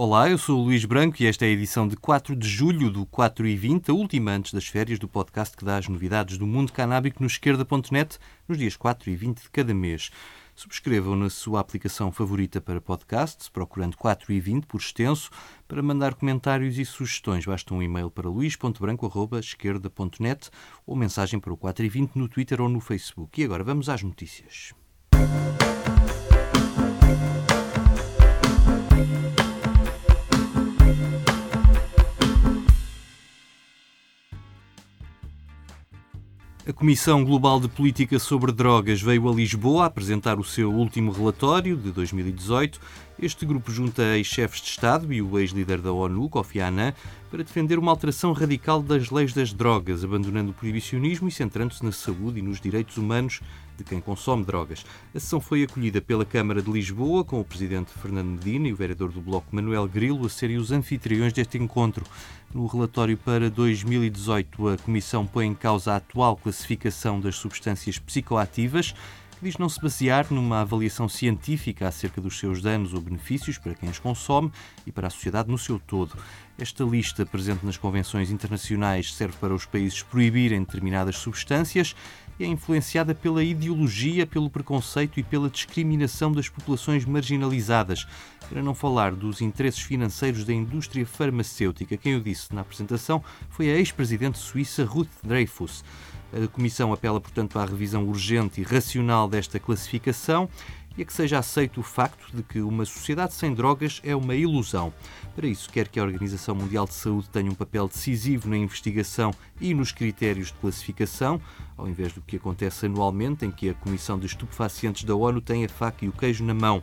Olá, eu sou o Luís Branco e esta é a edição de 4 de julho do 4 e 20, a última antes das férias do podcast que dá as novidades do mundo canábico no esquerda.net nos dias 4 e 20 de cada mês. Subscrevam na sua aplicação favorita para podcasts, procurando 4 e 20 por extenso. Para mandar comentários e sugestões, basta um e-mail para luís.branco.esquerda.net ou mensagem para o 4 e 20 no Twitter ou no Facebook. E agora vamos às notícias. A Comissão Global de Política sobre Drogas veio a Lisboa apresentar o seu último relatório de 2018. Este grupo junta ex-chefes de Estado e o ex-líder da ONU, Kofi Annan, para defender uma alteração radical das leis das drogas, abandonando o proibicionismo e centrando-se na saúde e nos direitos humanos de quem consome drogas. A sessão foi acolhida pela Câmara de Lisboa, com o presidente Fernando Medina e o vereador do Bloco Manuel Grilo a serem os anfitriões deste encontro. No relatório para 2018, a Comissão põe em causa a atual classificação das substâncias psicoativas que diz não se basear numa avaliação científica acerca dos seus danos ou benefícios para quem as consome e para a sociedade no seu todo. Esta lista, presente nas convenções internacionais, serve para os países proibirem determinadas substâncias e é influenciada pela ideologia, pelo preconceito e pela discriminação das populações marginalizadas, para não falar dos interesses financeiros da indústria farmacêutica. Quem o disse na apresentação foi a ex-presidente suíça Ruth Dreyfus. A Comissão apela, portanto, à revisão urgente e racional desta classificação e a que seja aceito o facto de que uma sociedade sem drogas é uma ilusão. Para isso, quer que a Organização Mundial de Saúde tenha um papel decisivo na investigação e nos critérios de classificação, ao invés do que acontece anualmente, em que a Comissão de Estupefacientes da ONU tem a faca e o queijo na mão.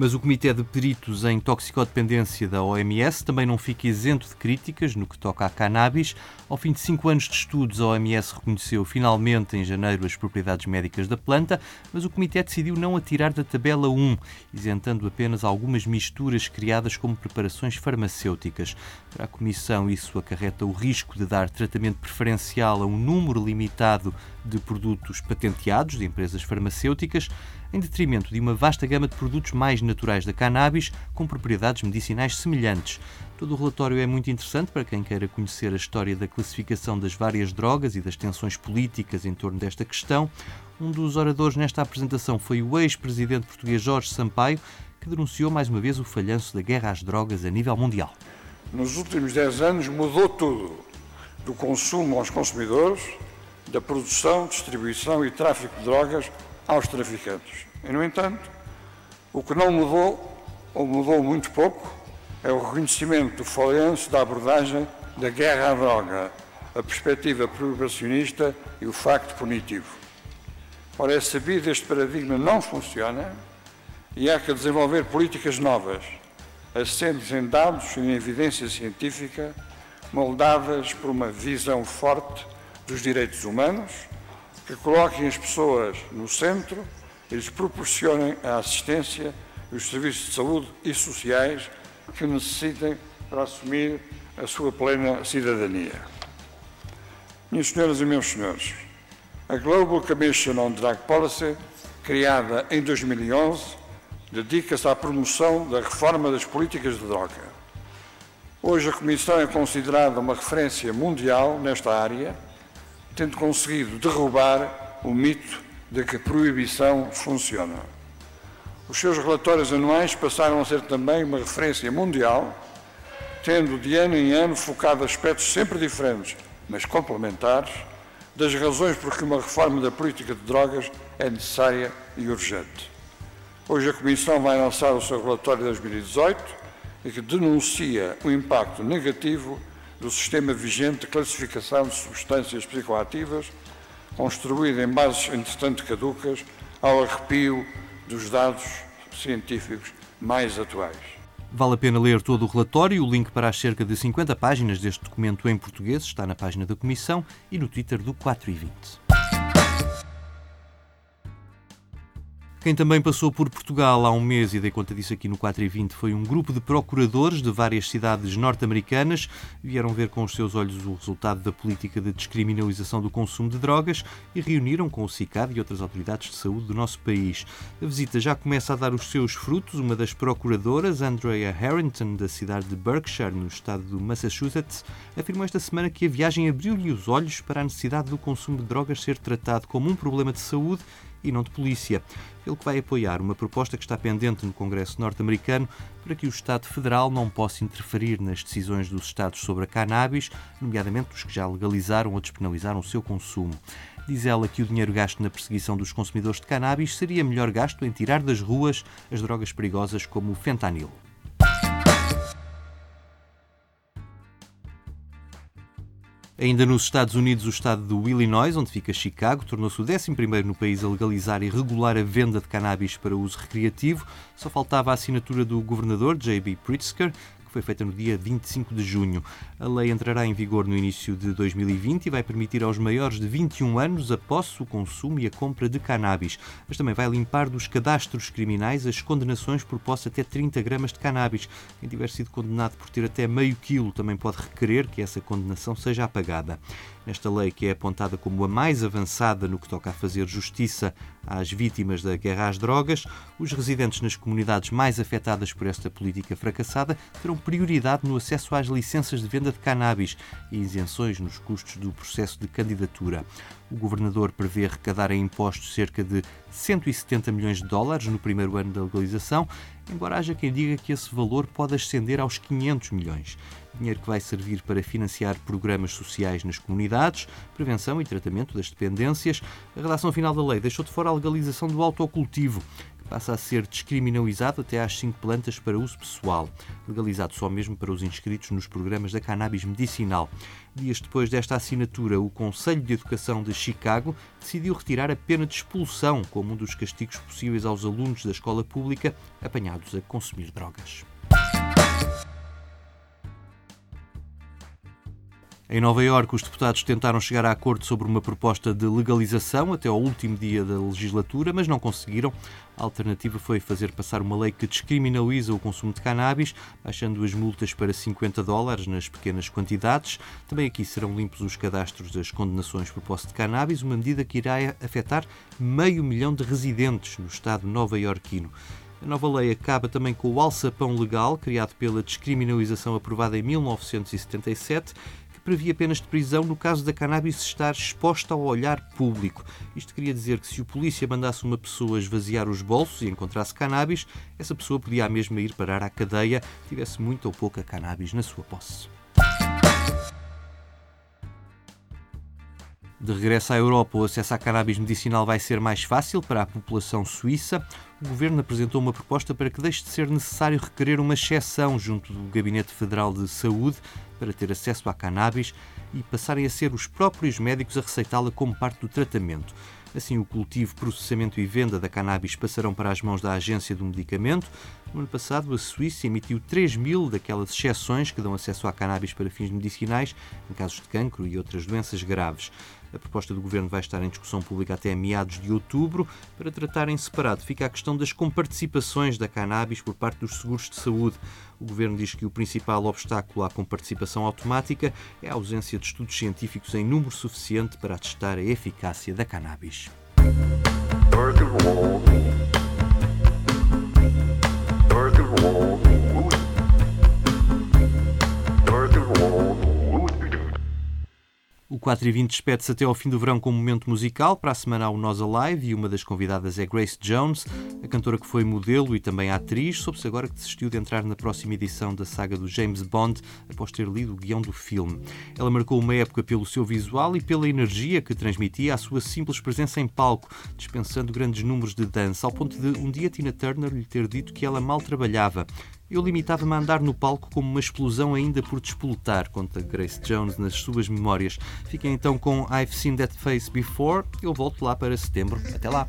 Mas o Comitê de Peritos em Toxicodependência da OMS também não fica isento de críticas no que toca à cannabis. Ao fim de cinco anos de estudos, a OMS reconheceu finalmente em janeiro as propriedades médicas da planta, mas o Comitê decidiu não a tirar da tabela 1, isentando apenas algumas misturas criadas como preparações farmacêuticas. Para a Comissão, isso acarreta o risco de dar tratamento preferencial a um número limitado de produtos patenteados de empresas farmacêuticas, em detrimento de uma vasta gama de produtos mais naturais da cannabis com propriedades medicinais semelhantes. Todo o relatório é muito interessante para quem queira conhecer a história da classificação das várias drogas e das tensões políticas em torno desta questão. Um dos oradores nesta apresentação foi o ex-presidente português Jorge Sampaio, que denunciou mais uma vez o falhanço da guerra às drogas a nível mundial. Nos últimos 10 anos mudou tudo, do consumo aos consumidores, da produção, distribuição e tráfico de drogas aos traficantes. E, no entanto, o que não mudou, ou mudou muito pouco, é o reconhecimento do falhanço da abordagem da guerra à droga, a perspectiva proibicionista e o facto punitivo. Ora, é sabido este paradigma não funciona e há que desenvolver políticas novas, assentes em dados e em evidência científica, moldadas por uma visão forte dos direitos humanos, que coloquem as pessoas no centro e lhes proporcionem a assistência e os serviços de saúde e sociais que necessitem para assumir a sua plena cidadania. Minhas senhoras e meus senhores, a Global Commission on Drug Policy, criada em 2011, dedica-se à promoção da reforma das políticas de droga. Hoje a Comissão é considerada uma referência mundial nesta área tendo conseguido derrubar o mito de que a proibição funciona. Os seus relatórios anuais passaram a ser também uma referência mundial, tendo de ano em ano focado aspectos sempre diferentes, mas complementares, das razões por que uma reforma da política de drogas é necessária e urgente. Hoje a Comissão vai lançar o seu relatório de 2018 e que denuncia o impacto negativo do sistema vigente de classificação de substâncias psicoativas, construído em bases, entretanto, caducas, ao arrepio dos dados científicos mais atuais. Vale a pena ler todo o relatório. O link para as cerca de 50 páginas deste documento em português está na página da Comissão e no Twitter do 4 e 20. Quem também passou por Portugal há um mês, e dei conta disso aqui no 4 e 20, foi um grupo de procuradores de várias cidades norte-americanas. Vieram ver com os seus olhos o resultado da política de descriminalização do consumo de drogas e reuniram com o CICAD e outras autoridades de saúde do nosso país. A visita já começa a dar os seus frutos. Uma das procuradoras, Andrea Harrington, da cidade de Berkshire, no estado do Massachusetts, afirmou esta semana que a viagem abriu-lhe os olhos para a necessidade do consumo de drogas ser tratado como um problema de saúde e não de polícia. Ele que vai apoiar uma proposta que está pendente no Congresso norte-americano para que o Estado Federal não possa interferir nas decisões dos Estados sobre a cannabis, nomeadamente os que já legalizaram ou despenalizaram o seu consumo. Diz ela que o dinheiro gasto na perseguição dos consumidores de cannabis seria melhor gasto em tirar das ruas as drogas perigosas como o fentanil. Ainda nos Estados Unidos, o estado do Illinois, onde fica Chicago, tornou-se o 11 no país a legalizar e regular a venda de cannabis para uso recreativo. Só faltava a assinatura do governador, J.B. Pritzker, que foi feita no dia 25 de junho. A lei entrará em vigor no início de 2020 e vai permitir aos maiores de 21 anos a posse, o consumo e a compra de cannabis, mas também vai limpar dos cadastros criminais as condenações por posse até 30 gramas de cannabis. Quem tiver sido condenado por ter até meio quilo também pode requerer que essa condenação seja apagada. Esta lei, que é apontada como a mais avançada no que toca a fazer justiça às vítimas da guerra às drogas, os residentes nas comunidades mais afetadas por esta política fracassada terão prioridade no acesso às licenças de venda de cannabis e isenções nos custos do processo de candidatura. O governador prevê arrecadar em impostos cerca de 170 milhões de dólares no primeiro ano da legalização, embora haja quem diga que esse valor pode ascender aos 500 milhões dinheiro que vai servir para financiar programas sociais nas comunidades, prevenção e tratamento das dependências. A redação final da lei deixou de fora a legalização do autocultivo, passa a ser descriminalizado até às cinco plantas para uso pessoal, legalizado só mesmo para os inscritos nos programas da cannabis medicinal. Dias depois desta assinatura, o Conselho de Educação de Chicago decidiu retirar a pena de expulsão como um dos castigos possíveis aos alunos da escola pública apanhados a consumir drogas. Em Nova Iorque, os deputados tentaram chegar a acordo sobre uma proposta de legalização até ao último dia da legislatura, mas não conseguiram. A alternativa foi fazer passar uma lei que descriminaliza o consumo de cannabis, baixando as multas para 50 dólares nas pequenas quantidades. Também aqui serão limpos os cadastros das condenações por posse de cannabis, uma medida que irá afetar meio milhão de residentes no estado nova-iorquino. A nova lei acaba também com o alçapão legal, criado pela descriminalização aprovada em 1977, que previa penas de prisão no caso da cannabis estar exposta ao olhar público. Isto queria dizer que se o polícia mandasse uma pessoa esvaziar os bolsos e encontrasse cannabis, essa pessoa podia a mesma ir parar à cadeia, tivesse muita ou pouca cannabis na sua posse. De regresso à Europa, o acesso à cannabis medicinal vai ser mais fácil para a população suíça. O governo apresentou uma proposta para que deixe de ser necessário requerer uma exceção junto do Gabinete Federal de Saúde para ter acesso à cannabis e passarem a ser os próprios médicos a receitá-la como parte do tratamento. Assim, o cultivo, processamento e venda da cannabis passarão para as mãos da Agência do Medicamento. No ano passado, a Suíça emitiu 3 mil daquelas exceções que dão acesso à cannabis para fins medicinais, em casos de cancro e outras doenças graves. A proposta do governo vai estar em discussão pública até meados de outubro. Para tratar em separado, fica a questão das comparticipações da cannabis por parte dos seguros de saúde. O governo diz que o principal obstáculo à comparticipação automática é a ausência de estudos científicos em número suficiente para testar a eficácia da cannabis. O 4 e 20 despede-se até ao fim do verão com um momento musical. Para a semana há o Nós Alive e uma das convidadas é Grace Jones, a cantora que foi modelo e também atriz. Soube-se agora que desistiu de entrar na próxima edição da saga do James Bond após ter lido o guião do filme. Ela marcou uma época pelo seu visual e pela energia que transmitia a sua simples presença em palco, dispensando grandes números de dança, ao ponto de um dia Tina Turner lhe ter dito que ela mal trabalhava eu limitava-me a andar no palco como uma explosão ainda por despoletar, conta Grace Jones nas suas memórias. Fiquem então com I've Seen That Face Before. Eu volto lá para setembro. Até lá!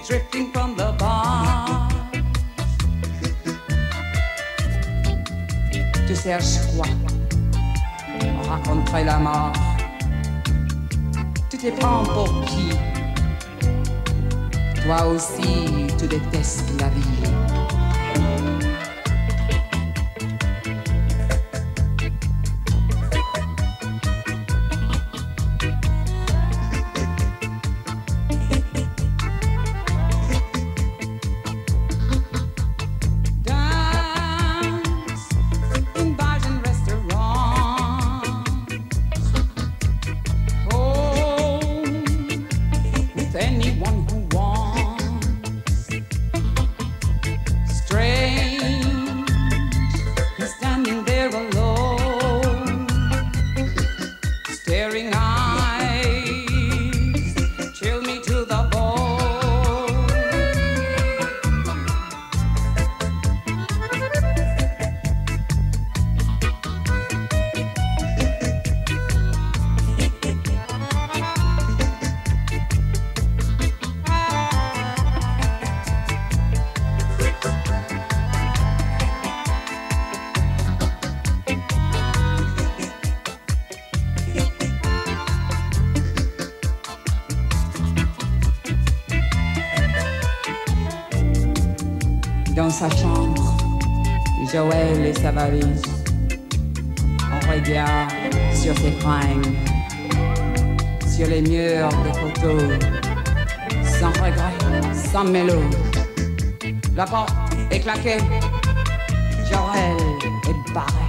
drifting from the bar. Tu cherches quoi? Rencontrer la mort. Tu te prends pour qui? Toi aussi, tu détestes la vie. there alone. chambre, Joël et sa valise. On regarde sur ses fringues, sur les murs des photos, sans regret, sans mélodie. La porte est claquée, Joël est barré.